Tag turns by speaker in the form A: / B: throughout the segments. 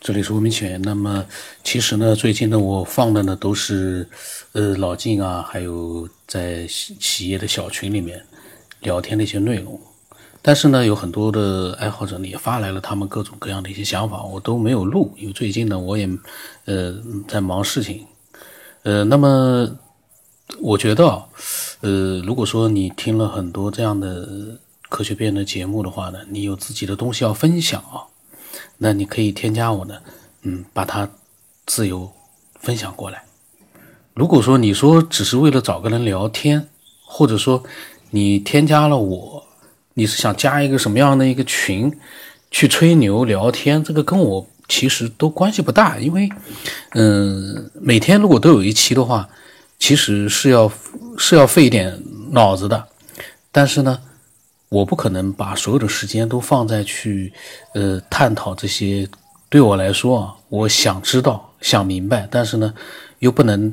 A: 这里是吴明起源。那么，其实呢，最近呢，我放的呢都是，呃，老晋啊，还有在企业的小群里面聊天的一些内容。但是呢，有很多的爱好者呢也发来了他们各种各样的一些想法，我都没有录，因为最近呢，我也呃在忙事情。呃，那么我觉得，呃，如果说你听了很多这样的科学变的节目的话呢，你有自己的东西要分享啊。那你可以添加我呢，嗯，把它自由分享过来。如果说你说只是为了找个人聊天，或者说你添加了我，你是想加一个什么样的一个群去吹牛聊天，这个跟我其实都关系不大，因为，嗯，每天如果都有一期的话，其实是要是要费一点脑子的，但是呢。我不可能把所有的时间都放在去，呃，探讨这些对我来说啊，我想知道、想明白，但是呢，又不能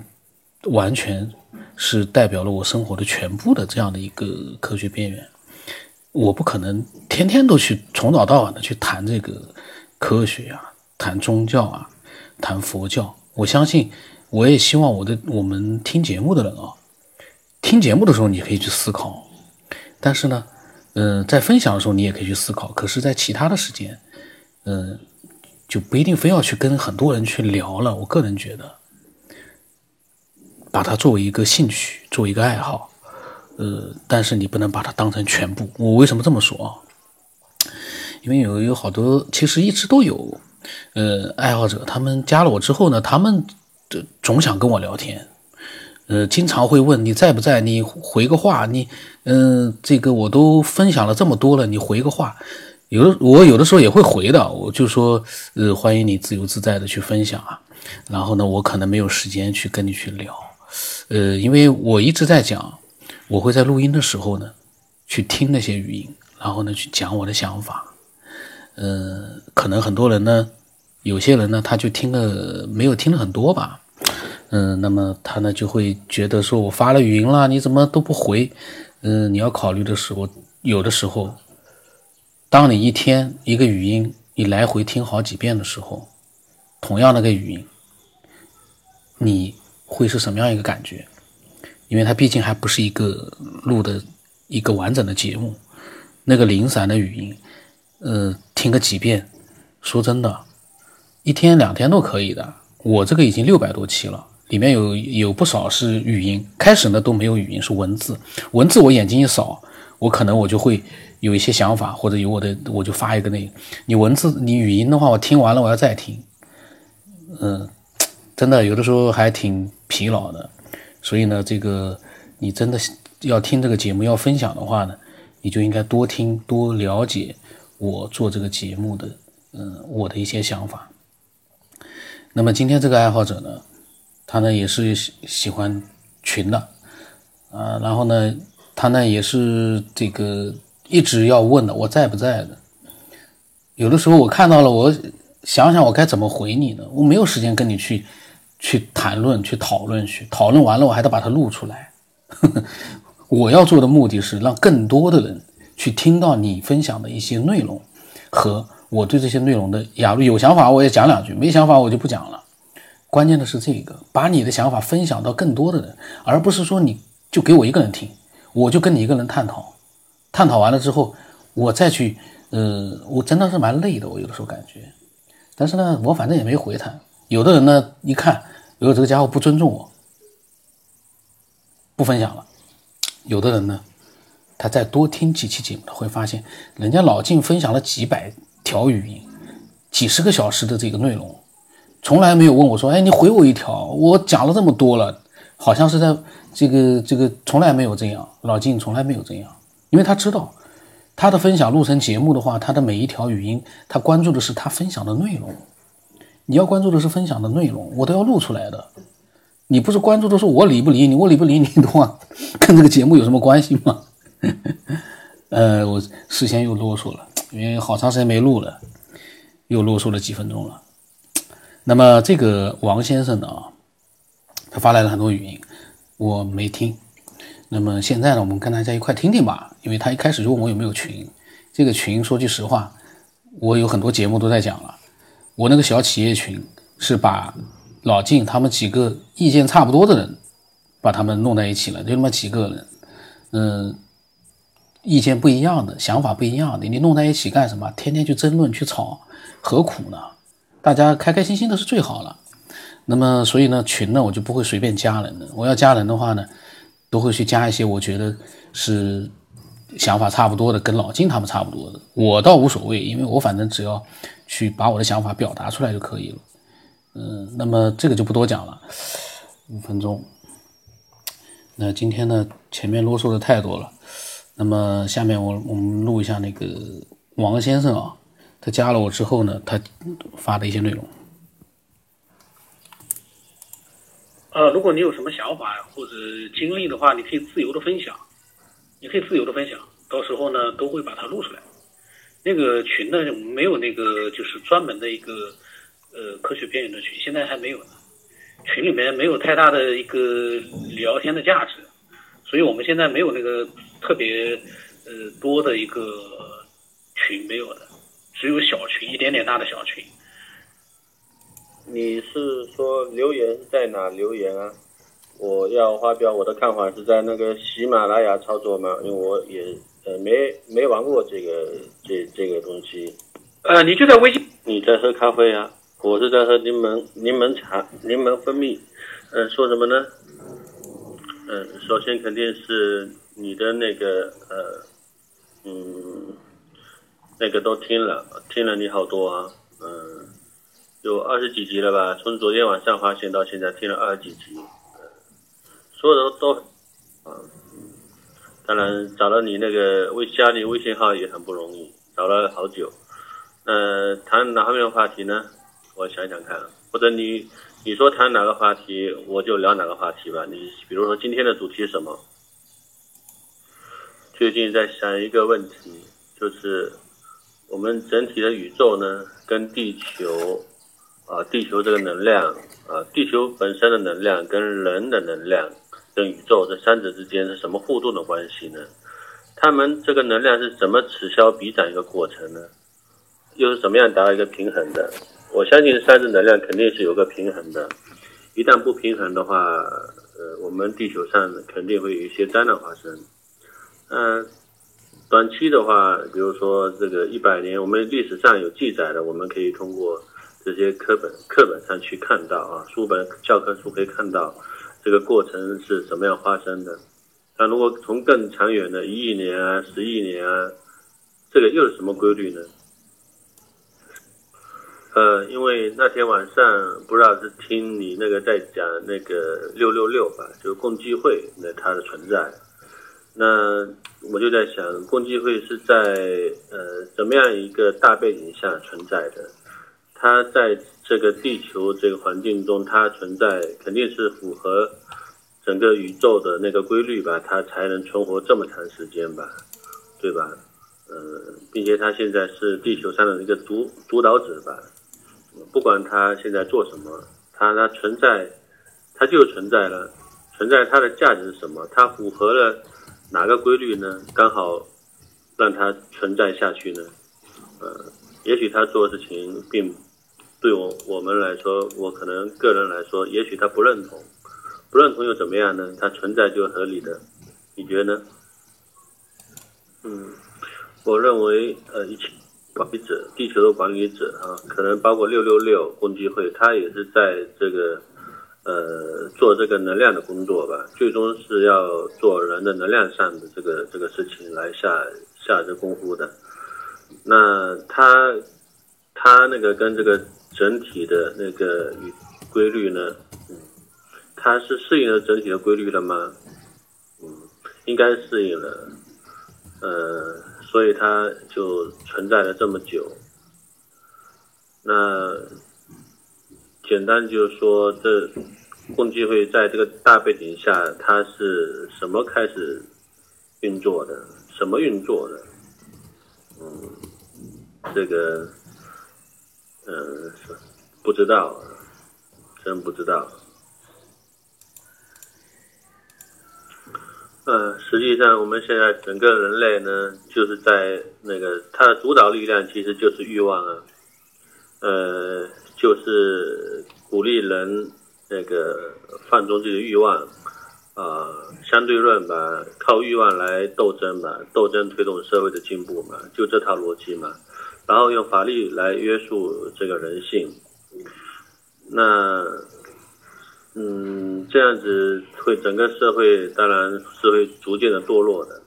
A: 完全是代表了我生活的全部的这样的一个科学边缘。我不可能天天都去从早到晚的去谈这个科学啊，谈宗教啊，谈佛教。我相信，我也希望我的我们听节目的人啊，听节目的时候你可以去思考，但是呢。嗯，在分享的时候你也可以去思考，可是，在其他的时间，嗯，就不一定非要去跟很多人去聊了。我个人觉得，把它作为一个兴趣，作为一个爱好，呃，但是你不能把它当成全部。我为什么这么说啊？因为有有好多，其实一直都有，呃，爱好者，他们加了我之后呢，他们总想跟我聊天。呃，经常会问你在不在，你回个话，你，嗯，这个我都分享了这么多了，你回个话，有的我有的时候也会回的，我就说，呃，欢迎你自由自在的去分享啊，然后呢，我可能没有时间去跟你去聊，呃，因为我一直在讲，我会在录音的时候呢，去听那些语音，然后呢，去讲我的想法，呃，可能很多人呢，有些人呢，他就听了没有听了很多吧。嗯，那么他呢就会觉得说，我发了语音了，你怎么都不回？嗯，你要考虑的时候，有的时候，当你一天一个语音，你来回听好几遍的时候，同样那个语音，你会是什么样一个感觉？因为它毕竟还不是一个录的一个完整的节目，那个零散的语音，呃，听个几遍，说真的，一天两天都可以的。我这个已经六百多期了。里面有有不少是语音，开始呢都没有语音，是文字。文字我眼睛一扫，我可能我就会有一些想法，或者有我的，我就发一个那个。你文字，你语音的话，我听完了我要再听，嗯，真的有的时候还挺疲劳的。所以呢，这个你真的要听这个节目要分享的话呢，你就应该多听多了解我做这个节目的，嗯，我的一些想法。那么今天这个爱好者呢？他呢也是喜喜欢群的，啊，然后呢，他呢也是这个一直要问的，我在不在的。有的时候我看到了，我想想我该怎么回你呢？我没有时间跟你去去谈论、去讨论、去讨论完了，我还得把它录出来。我要做的目的是让更多的人去听到你分享的一些内容和我对这些内容的雅有想法，我也讲两句；没想法，我就不讲了。关键的是这个，把你的想法分享到更多的人，而不是说你就给我一个人听，我就跟你一个人探讨，探讨完了之后，我再去，呃，我真的是蛮累的，我有的时候感觉，但是呢，我反正也没回他。有的人呢，一看，有这个家伙不尊重我，不分享了；有的人呢，他再多听几期节目，他会发现人家老静分享了几百条语音，几十个小时的这个内容。从来没有问我说：“哎，你回我一条，我讲了这么多了，好像是在这个这个，从来没有这样。老金从来没有这样，因为他知道，他的分享录成节目的话，他的每一条语音，他关注的是他分享的内容。你要关注的是分享的内容，我都要录出来的。你不是关注的是我理不理你，我理不理你的话，跟这个节目有什么关系吗？呃，我事先又啰嗦了，因为好长时间没录了，又啰嗦了几分钟了。”那么这个王先生呢，他发来了很多语音，我没听。那么现在呢，我们跟大家一块听听吧。因为他一开始就问我有没有群，这个群说句实话，我有很多节目都在讲了。我那个小企业群是把老晋他们几个意见差不多的人，把他们弄在一起了，就那么几个人，嗯，意见不一样的，想法不一样的，你弄在一起干什么？天天去争论去吵，何苦呢？大家开开心心的是最好了。那么，所以呢，群呢，我就不会随便加人的。我要加人的话呢，都会去加一些我觉得是想法差不多的，跟老金他们差不多的。我倒无所谓，因为我反正只要去把我的想法表达出来就可以了。嗯，那么这个就不多讲了，五分钟。那今天呢，前面啰嗦的太多了。那么下面我我们录一下那个王先生啊，他加了我之后呢，他发的一些内容。
B: 呃，如果你有什么想法或者经历的话，你可以自由的分享，你可以自由的分享，到时候呢都会把它录出来。那个群呢没有那个就是专门的一个呃科学边缘的群，现在还没有呢。群里面没有太大的一个聊天的价值，所以我们现在没有那个特别呃多的一个群没有的，只有小群一点点大的小群。
C: 你是说留言在哪留言啊？我要发表我的看法是在那个喜马拉雅操作吗？因为我也呃没没玩过这个这这个东西。
B: 呃，你就在微信。
C: 你在喝咖啡啊？我是在喝柠檬柠檬茶柠檬蜂蜜。嗯，说什么呢？嗯，首先肯定是你的那个呃嗯那个都听了听了你好多啊嗯。有二十几集了吧？从昨天晚上发现到现在听了二十几集，说的都啊，当然找到你那个微加你微信号也很不容易，找了好久。呃，谈哪方面话题呢？我想想看，或者你你说谈哪个话题，我就聊哪个话题吧。你比如说今天的主题是什么？最近在想一个问题，就是我们整体的宇宙呢，跟地球。啊，地球这个能量啊，地球本身的能量跟人的能量，跟宇宙这三者之间是什么互动的关系呢？他们这个能量是怎么此消彼长一个过程呢？又是怎么样达到一个平衡的？我相信三者能量肯定是有个平衡的，一旦不平衡的话，呃，我们地球上肯定会有一些灾难发生。嗯，短期的话，比如说这个一百年，我们历史上有记载的，我们可以通过。这些课本课本上去看到啊，书本教科书可以看到这个过程是怎么样发生的。那如果从更长远的一亿年啊、十亿年啊，这个又是什么规律呢？呃，因为那天晚上不知道是听你那个在讲那个六六六吧，就是共济会那它的存在。那我就在想，共济会是在呃怎么样一个大背景下存在的？它在这个地球这个环境中，它存在肯定是符合整个宇宙的那个规律吧，它才能存活这么长时间吧，对吧？嗯，并且它现在是地球上的一个主主导者吧，不管它现在做什么，它它存在，它就存在了，存在它的价值是什么？它符合了哪个规律呢？刚好让它存在下去呢？呃，也许他做的事情并。对我我们来说，我可能个人来说，也许他不认同，不认同又怎么样呢？它存在就合理的，你觉得呢？嗯，我认为呃，一切管理者，地球的管理者啊，可能包括六六六共济会，他也是在这个呃做这个能量的工作吧，最终是要做人的能量上的这个这个事情来下下这功夫的。那他他那个跟这个。整体的那个规律呢？嗯，它是适应了整体的规律了吗？嗯，应该适应了。呃，所以它就存在了这么久。那简单就是说，这共济会在这个大背景下，它是什么开始运作的？什么运作的？嗯，这个。嗯，不知道，真不知道。嗯，实际上我们现在整个人类呢，就是在那个它的主导力量其实就是欲望啊。呃，就是鼓励人那个放纵自己的欲望，啊，相对论吧，靠欲望来斗争吧，斗争推动社会的进步嘛，就这套逻辑嘛。然后用法律来约束这个人性，那，嗯，这样子会整个社会当然是会逐渐的堕落的。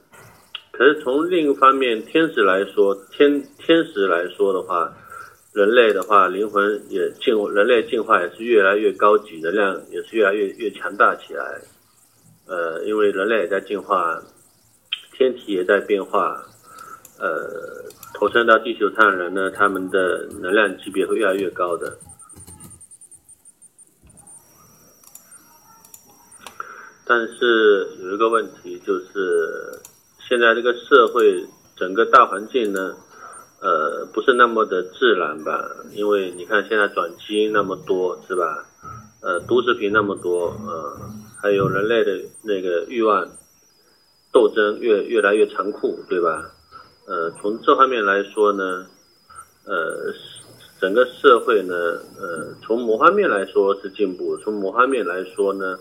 C: 可是从另一方面，天使来说，天天使来说的话，人类的话，灵魂也进，人类进化也是越来越高级，能量也是越来越越强大起来。呃，因为人类也在进化，天体也在变化，呃。投身到地球上的人呢，他们的能量级别会越来越高的。但是有一个问题，就是现在这个社会整个大环境呢，呃，不是那么的自然吧？因为你看现在转基因那么多，是吧？呃，毒食品那么多，呃，还有人类的那个欲望斗争越越来越残酷，对吧？呃，从这方面来说呢，呃，整个社会呢，呃，从某方面来说是进步，从某方面来说呢，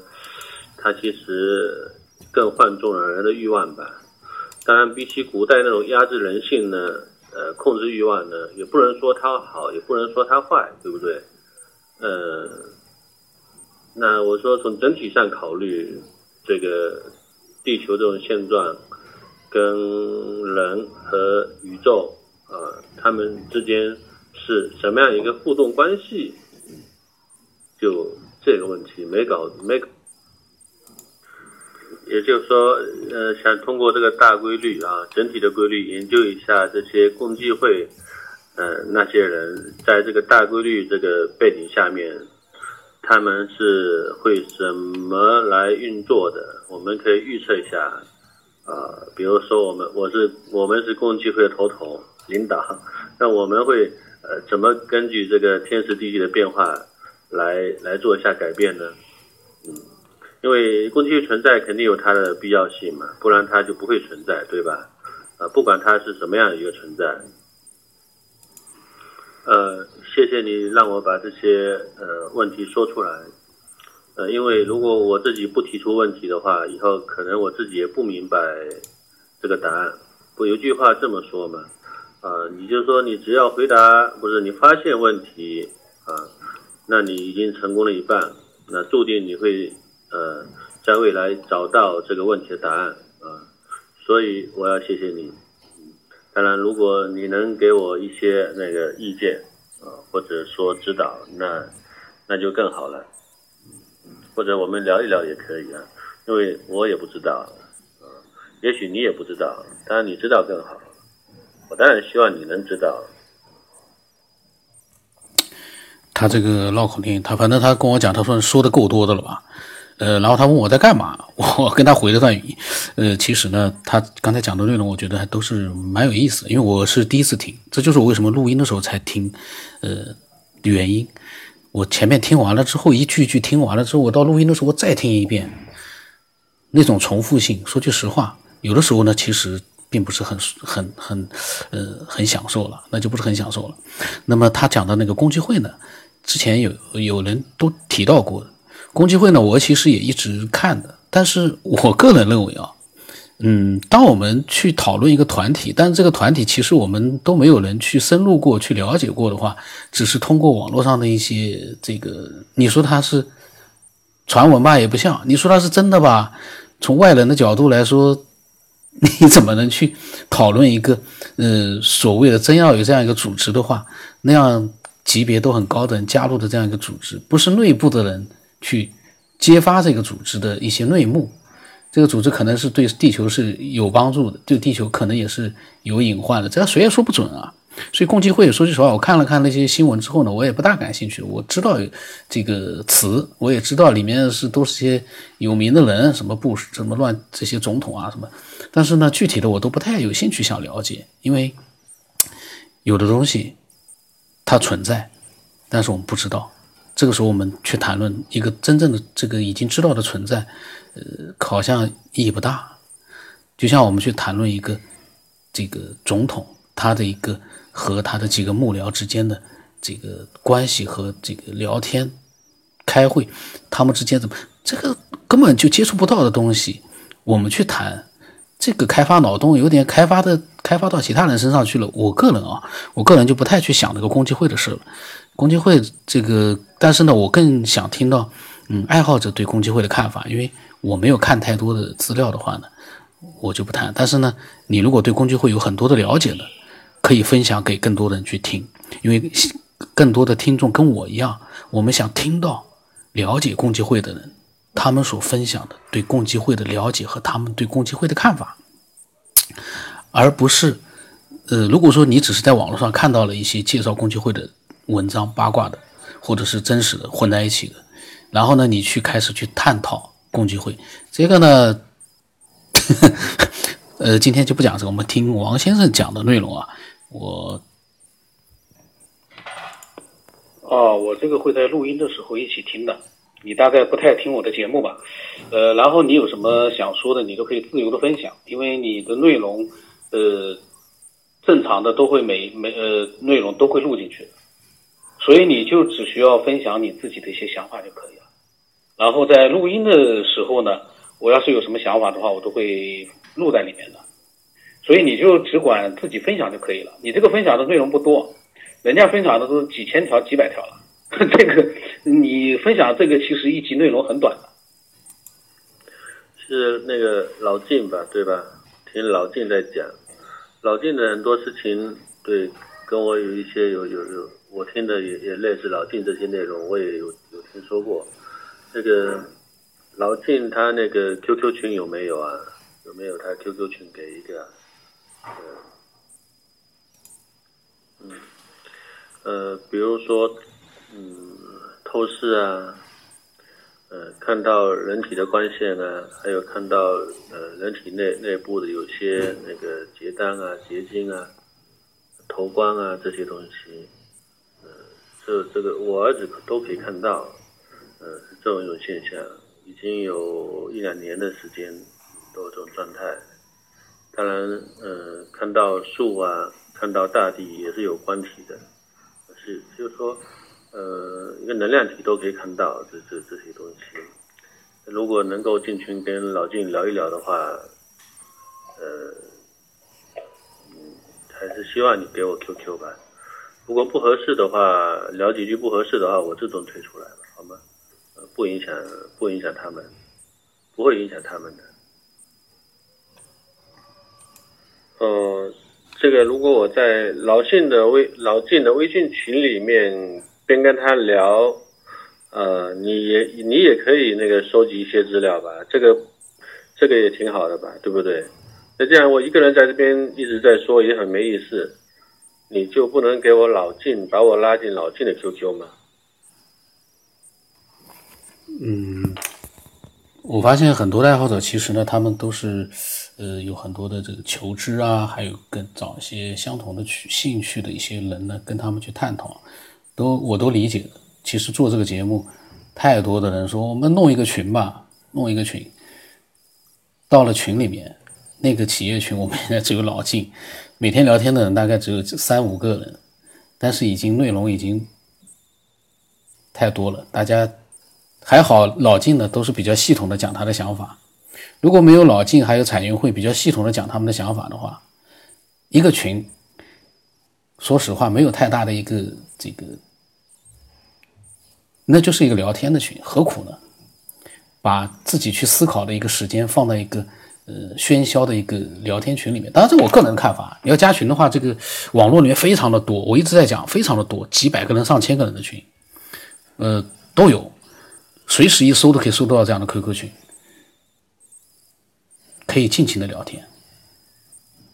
C: 它其实更放纵了人的欲望吧。当然，比起古代那种压制人性呢，呃，控制欲望呢，也不能说它好，也不能说它坏，对不对？呃，那我说从整体上考虑，这个地球这种现状。跟人和宇宙，呃，他们之间是什么样一个互动关系？就这个问题没搞没，也就是说，呃，想通过这个大规律啊，整体的规律研究一下这些共济会，呃，那些人在这个大规律这个背景下面，他们是会怎么来运作的？我们可以预测一下。啊，比如说我们，我是我们是共济会的头头领导，那我们会呃怎么根据这个天时地利的变化来来做一下改变呢？因为工具存在肯定有它的必要性嘛，不然它就不会存在，对吧？啊，不管它是什么样的一个存在，呃，谢谢你让我把这些呃问题说出来。呃，因为如果我自己不提出问题的话，以后可能我自己也不明白这个答案。不有句话这么说嘛？啊，你就说你只要回答，不是你发现问题啊，那你已经成功了一半，那注定你会呃在未来找到这个问题的答案啊。所以我要谢谢你。当然，如果你能给我一些那个意见啊，或者说指导，那那就更好了。或者我们聊一聊也可以啊，因为我也不知道，啊，也许你也不知道，当然你知道更好。我当然希望你能知道。
A: 他这个绕口令，他反正他跟我讲，他说说的够多的了吧？呃，然后他问我在干嘛，我跟他回了段语音。呃，其实呢，他刚才讲的内容，我觉得还都是蛮有意思，因为我是第一次听，这就是我为什么录音的时候才听，呃，原因。我前面听完了之后，一句一句听完了之后，我到录音的时候我再听一遍，那种重复性，说句实话，有的时候呢，其实并不是很很很，呃，很享受了，那就不是很享受了。那么他讲的那个共济会呢，之前有有人都提到过，共济会呢，我其实也一直看的，但是我个人认为啊。嗯，当我们去讨论一个团体，但是这个团体其实我们都没有人去深入过去了解过的话，只是通过网络上的一些这个，你说它是传闻吧，也不像；你说它是真的吧，从外人的角度来说，你怎么能去讨论一个呃所谓的真要有这样一个组织的话，那样级别都很高的人加入的这样一个组织，不是内部的人去揭发这个组织的一些内幕。这个组织可能是对地球是有帮助的，对地球可能也是有隐患的，这谁也说不准啊。所以共济会，说句实话，我看了看那些新闻之后呢，我也不大感兴趣。我知道这个词，我也知道里面是都是些有名的人，什么布什么乱这些总统啊什么，但是呢，具体的我都不太有兴趣想了解，因为有的东西它存在，但是我们不知道。这个时候我们去谈论一个真正的这个已经知道的存在。呃，好像意义不大，就像我们去谈论一个这个总统他的一个和他的几个幕僚之间的这个关系和这个聊天、开会，他们之间怎么这个根本就接触不到的东西，我们去谈，这个开发脑洞有点开发的开发到其他人身上去了。我个人啊，我个人就不太去想这个共济会的事了。共济会这个，但是呢，我更想听到嗯爱好者对共济会的看法，因为我没有看太多的资料的话呢。我就不谈，但是呢，你如果对工具会有很多的了解呢，可以分享给更多的人去听，因为更多的听众跟我一样，我们想听到了解共济会的人，他们所分享的对共济会的了解和他们对共济会的看法，而不是，呃，如果说你只是在网络上看到了一些介绍共济会的文章、八卦的，或者是真实的混在一起的，然后呢，你去开始去探讨共济会，这个呢。呃，今天就不讲这个，我们听王先生讲的内容啊。我，
B: 哦，我这个会在录音的时候一起听的。你大概不太听我的节目吧？呃，然后你有什么想说的，你都可以自由的分享，因为你的内容，呃，正常的都会每每呃内容都会录进去的，所以你就只需要分享你自己的一些想法就可以了。然后在录音的时候呢。我要是有什么想法的话，我都会录在里面的，所以你就只管自己分享就可以了。你这个分享的内容不多，人家分享的都几千条、几百条了。这个你分享这个其实一集内容很短的。
C: 是那个老晋吧，对吧？听老晋在讲，老晋的很多事情，对，跟我有一些有有有，我听的也也类似老晋这些内容，我也有有听说过，那个。老晋他那个 QQ 群有没有啊？有没有他 QQ 群给一个？嗯，呃，比如说，嗯，透视啊，呃，看到人体的光线啊，还有看到呃人体内内部的有些那个结丹啊、结晶啊、头光啊这些东西，这这个我儿子都可以看到，呃，这种一种现象。已经有一两年的时间都有这种状态，当然，嗯，看到树啊，看到大地也是有关体的，是就是说，呃，一个能量体都可以看到这这这些东西。如果能够进群跟老静聊一聊的话，呃，嗯，还是希望你给我 QQ 吧。如果不合适的话，聊几句不合适的话，我自动退出来了，好吗？不影响，不影响他们，不会影响他们的。呃，这个如果我在老信的微老晋的微信群里面边跟他聊，呃，你也你也可以那个收集一些资料吧，这个这个也挺好的吧，对不对？那这样我一个人在这边一直在说也很没意思，你就不能给我老晋把我拉进老晋的 QQ 吗？
A: 嗯，我发现很多爱好者其实呢，他们都是，呃，有很多的这个求知啊，还有跟找一些相同的趣兴趣的一些人呢，跟他们去探讨，都我都理解。其实做这个节目，太多的人说我们弄一个群吧，弄一个群。到了群里面，那个企业群我们现在只有老晋，每天聊天的人大概只有三五个人，但是已经内容已经太多了，大家。还好老晋呢，都是比较系统的讲他的想法。如果没有老晋，还有彩云会比较系统的讲他们的想法的话，一个群，说实话没有太大的一个这个，那就是一个聊天的群，何苦呢？把自己去思考的一个时间放在一个呃喧嚣的一个聊天群里面。当然，这我个人看法。你要加群的话，这个网络里面非常的多，我一直在讲非常的多，几百个人、上千个人的群，呃，都有。随时一搜都可以搜到这样的 QQ 群，可以尽情的聊天。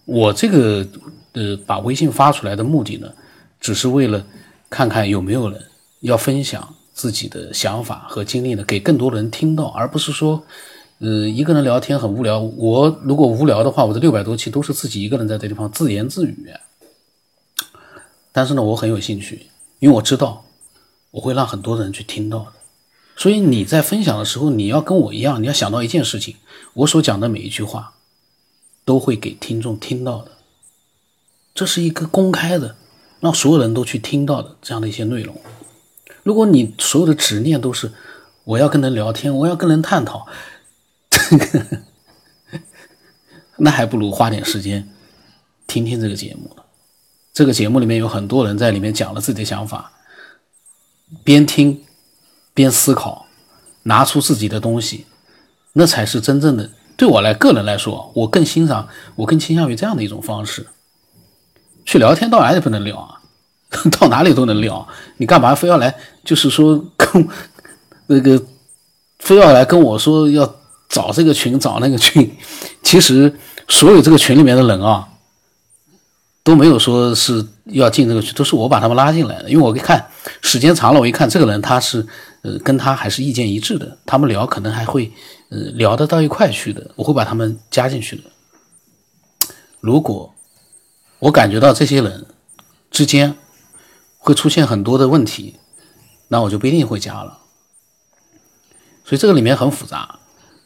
A: 我这个呃把微信发出来的目的呢，只是为了看看有没有人要分享自己的想法和经历呢，给更多的人听到，而不是说呃一个人聊天很无聊。我如果无聊的话，我这六百多期都是自己一个人在这地方自言自语。但是呢，我很有兴趣，因为我知道我会让很多人去听到的。所以你在分享的时候，你要跟我一样，你要想到一件事情：我所讲的每一句话，都会给听众听到的。这是一个公开的，让所有人都去听到的这样的一些内容。如果你所有的执念都是我要跟人聊天，我要跟人探讨，那还不如花点时间听听这个节目。这个节目里面有很多人在里面讲了自己的想法，边听边思考，拿出自己的东西，那才是真正的。对我来个人来说，我更欣赏，我更倾向于这样的一种方式。去聊天到哪里不能聊啊？到哪里都能聊，你干嘛非要来？就是说跟那个非要来跟我说要找这个群找那个群，其实所有这个群里面的人啊，都没有说是要进这个群，都是我把他们拉进来的。因为我一看时间长了，我一看这个人他是呃跟他还是意见一致的，他们聊可能还会呃聊得到一块去的，我会把他们加进去的。如果我感觉到这些人之间会出现很多的问题，那我就不一定会加了。所以这个里面很复杂，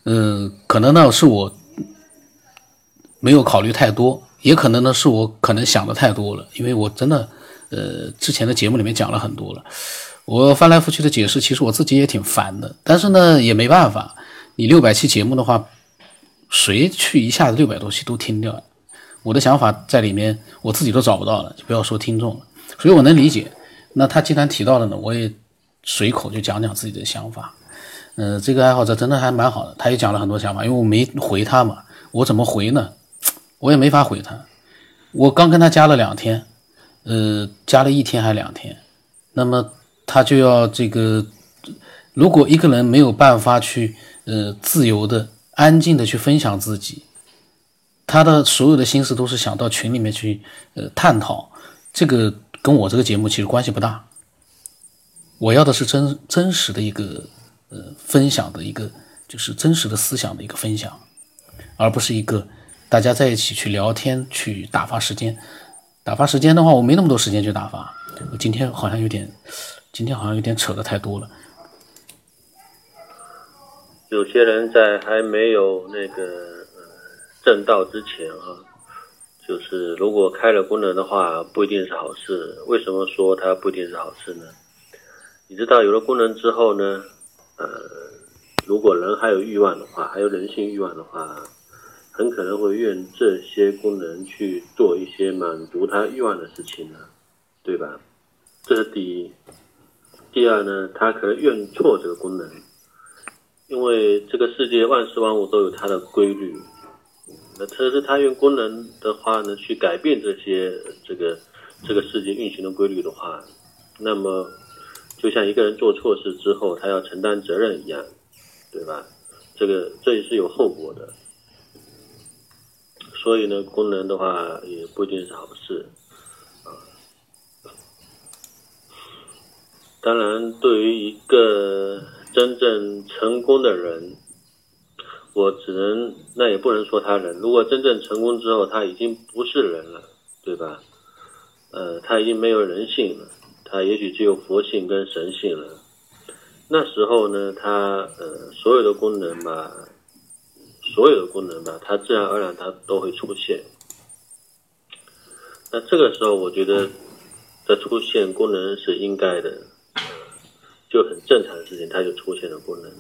A: 嗯，可能呢是我没有考虑太多，也可能呢是我可能想的太多了，因为我真的，呃，之前的节目里面讲了很多了，我翻来覆去的解释，其实我自己也挺烦的，但是呢也没办法，你六百期节目的话，谁去一下子六百多期都听掉？我的想法在里面，我自己都找不到了，就不要说听众了。所以我能理解。那他既然提到了呢，我也随口就讲讲自己的想法。嗯，这个爱好者真的还蛮好的，他也讲了很多想法。因为我没回他嘛，我怎么回呢？我也没法回他。我刚跟他加了两天，呃，加了一天还两天，那么他就要这个，如果一个人没有办法去呃自由的、安静的去分享自己。他的所有的心思都是想到群里面去，呃，探讨这个跟我这个节目其实关系不大。我要的是真真实的一个，呃，分享的一个，就是真实的思想的一个分享，而不是一个大家在一起去聊天去打发时间。打发时间的话，我没那么多时间去打发。我今天好像有点，今天好像有点扯的太多了。
C: 有些人在还没有那个。正道之前啊，就是如果开了功能的话，不一定是好事。为什么说它不一定是好事呢？你知道有了功能之后呢，呃，如果人还有欲望的话，还有人性欲望的话，很可能会用这些功能去做一些满足他欲望的事情呢，对吧？这是第一。第二呢，他可能用错这个功能，因为这个世界万事万物都有它的规律。那特是他用功能的话呢，去改变这些这个这个世界运行的规律的话，那么就像一个人做错事之后，他要承担责任一样，对吧？这个这也是有后果的。所以呢，功能的话也不一定是好事啊。当然，对于一个真正成功的人。我只能，那也不能说他人。如果真正成功之后，他已经不是人了，对吧？呃，他已经没有人性了，他也许只有佛性跟神性了。那时候呢，他呃，所有的功能吧，所有的功能吧，他自然而然他都会出现。那这个时候，我觉得的出现功能是应该的，就很正常的事情，他就出现了功能。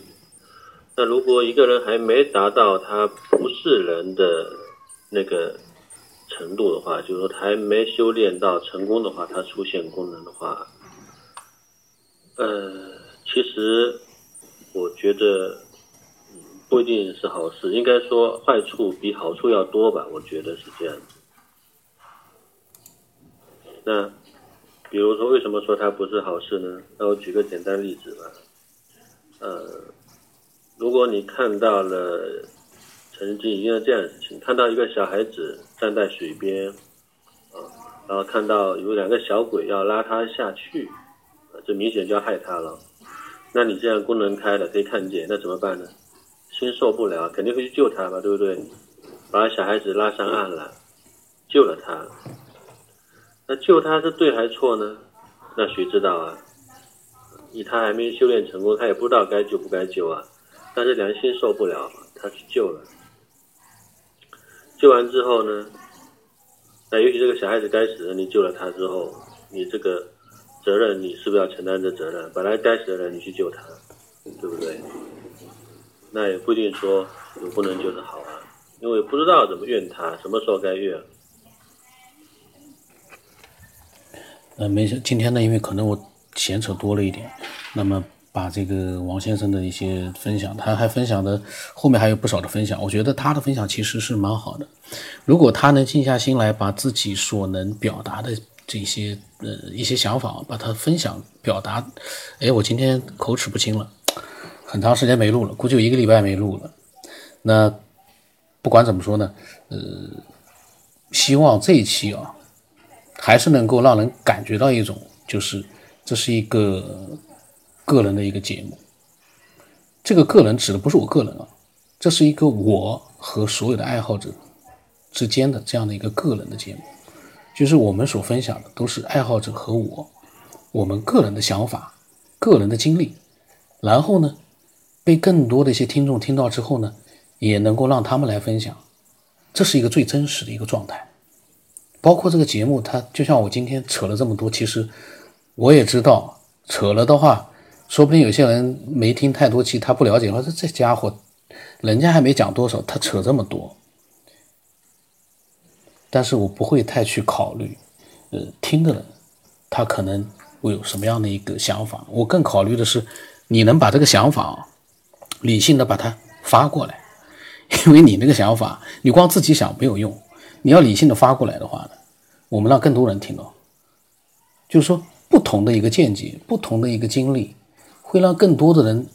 C: 那如果一个人还没达到他不是人的那个程度的话，就是说他还没修炼到成功的话，他出现功能的话，呃，其实我觉得不一定是好事，应该说坏处比好处要多吧，我觉得是这样。那比如说，为什么说它不是好事呢？那我举个简单例子吧，呃。如果你看到了曾经一件这样的事情，看到一个小孩子站在水边，啊，然后看到有两个小鬼要拉他下去，啊，这明显就要害他了。那你这样功能开了可以看见，那怎么办呢？心受不了，肯定会去救他吧，对不对？把小孩子拉上岸了，救了他。那救他是对还是错呢？那谁知道啊？以他还没修炼成功，他也不知道该救不该救啊。但是良心受不了，他去救了。救完之后呢？那也许这个小孩子该死了，你救了他之后，你这个责任你是不是要承担这责任？本来该死的人你去救他，对不对？那也不一定说有不能救的好啊，因为不知道怎么怨他，什么时候该怨。
A: 那，没事，今天呢，因为可能我闲扯多了一点，那么把这个王先生的一些分享，他还分享的后面还有不少的分享，我觉得他的分享其实是蛮好的。如果他能静下心来，把自己所能表达的这些呃一些想法，把它分享表达，哎，我今天口齿不清了，很长时间没录了，估计有一个礼拜没录了。那不管怎么说呢，呃，希望这一期啊。还是能够让人感觉到一种，就是这是一个个人的一个节目。这个个人指的不是我个人啊，这是一个我和所有的爱好者之间的这样的一个个人的节目。就是我们所分享的都是爱好者和我我们个人的想法、个人的经历，然后呢，被更多的一些听众听到之后呢，也能够让他们来分享。这是一个最真实的一个状态。包括这个节目，它就像我今天扯了这么多，其实我也知道扯了的话，说不定有些人没听太多期，他不了解，说这家伙，人家还没讲多少，他扯这么多。但是我不会太去考虑，呃，听的人他可能会有什么样的一个想法，我更考虑的是你能把这个想法理性的把它发过来，因为你那个想法，你光自己想没有用。你要理性的发过来的话呢，我们让更多人听到，就是说不同的一个见解，不同的一个经历，会让更多的人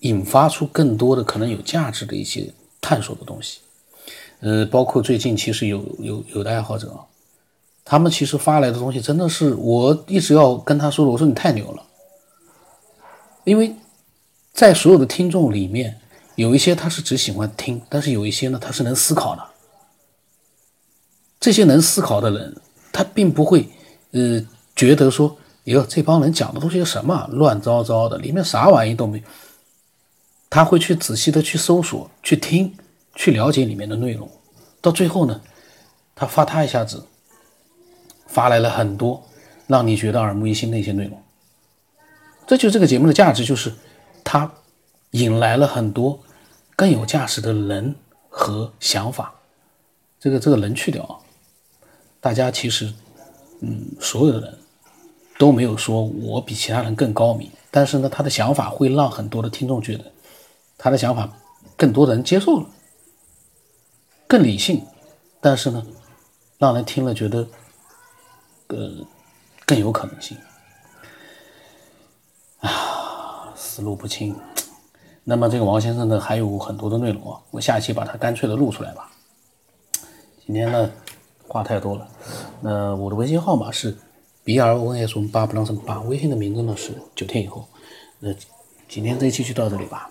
A: 引发出更多的可能有价值的一些探索的东西。呃，包括最近其实有有有的爱好者，他们其实发来的东西真的是我一直要跟他说的，我说你太牛了，因为在所有的听众里面，有一些他是只喜欢听，但是有一些呢他是能思考的。这些能思考的人，他并不会，呃，觉得说，哟，这帮人讲的东西是什么乱糟糟的，里面啥玩意都没。他会去仔细的去搜索、去听、去了解里面的内容，到最后呢，他发他一下子，发来了很多让你觉得耳目一新的一些内容。这就这个节目的价值，就是它引来了很多更有价值的人和想法。这个这个人去掉啊。大家其实，嗯，所有的人都没有说我比其他人更高明，但是呢，他的想法会让很多的听众觉得他的想法更多的人接受了，更理性，但是呢，让人听了觉得，呃，更有可能性。啊，思路不清。那么这个王先生呢，还有很多的内容啊，我下期把它干脆的录出来吧。今天呢。话太多了，那我的微信号码是 b r o n s 八不让什么八，微信的名字呢是九天以后。那今天这一期就到这里吧。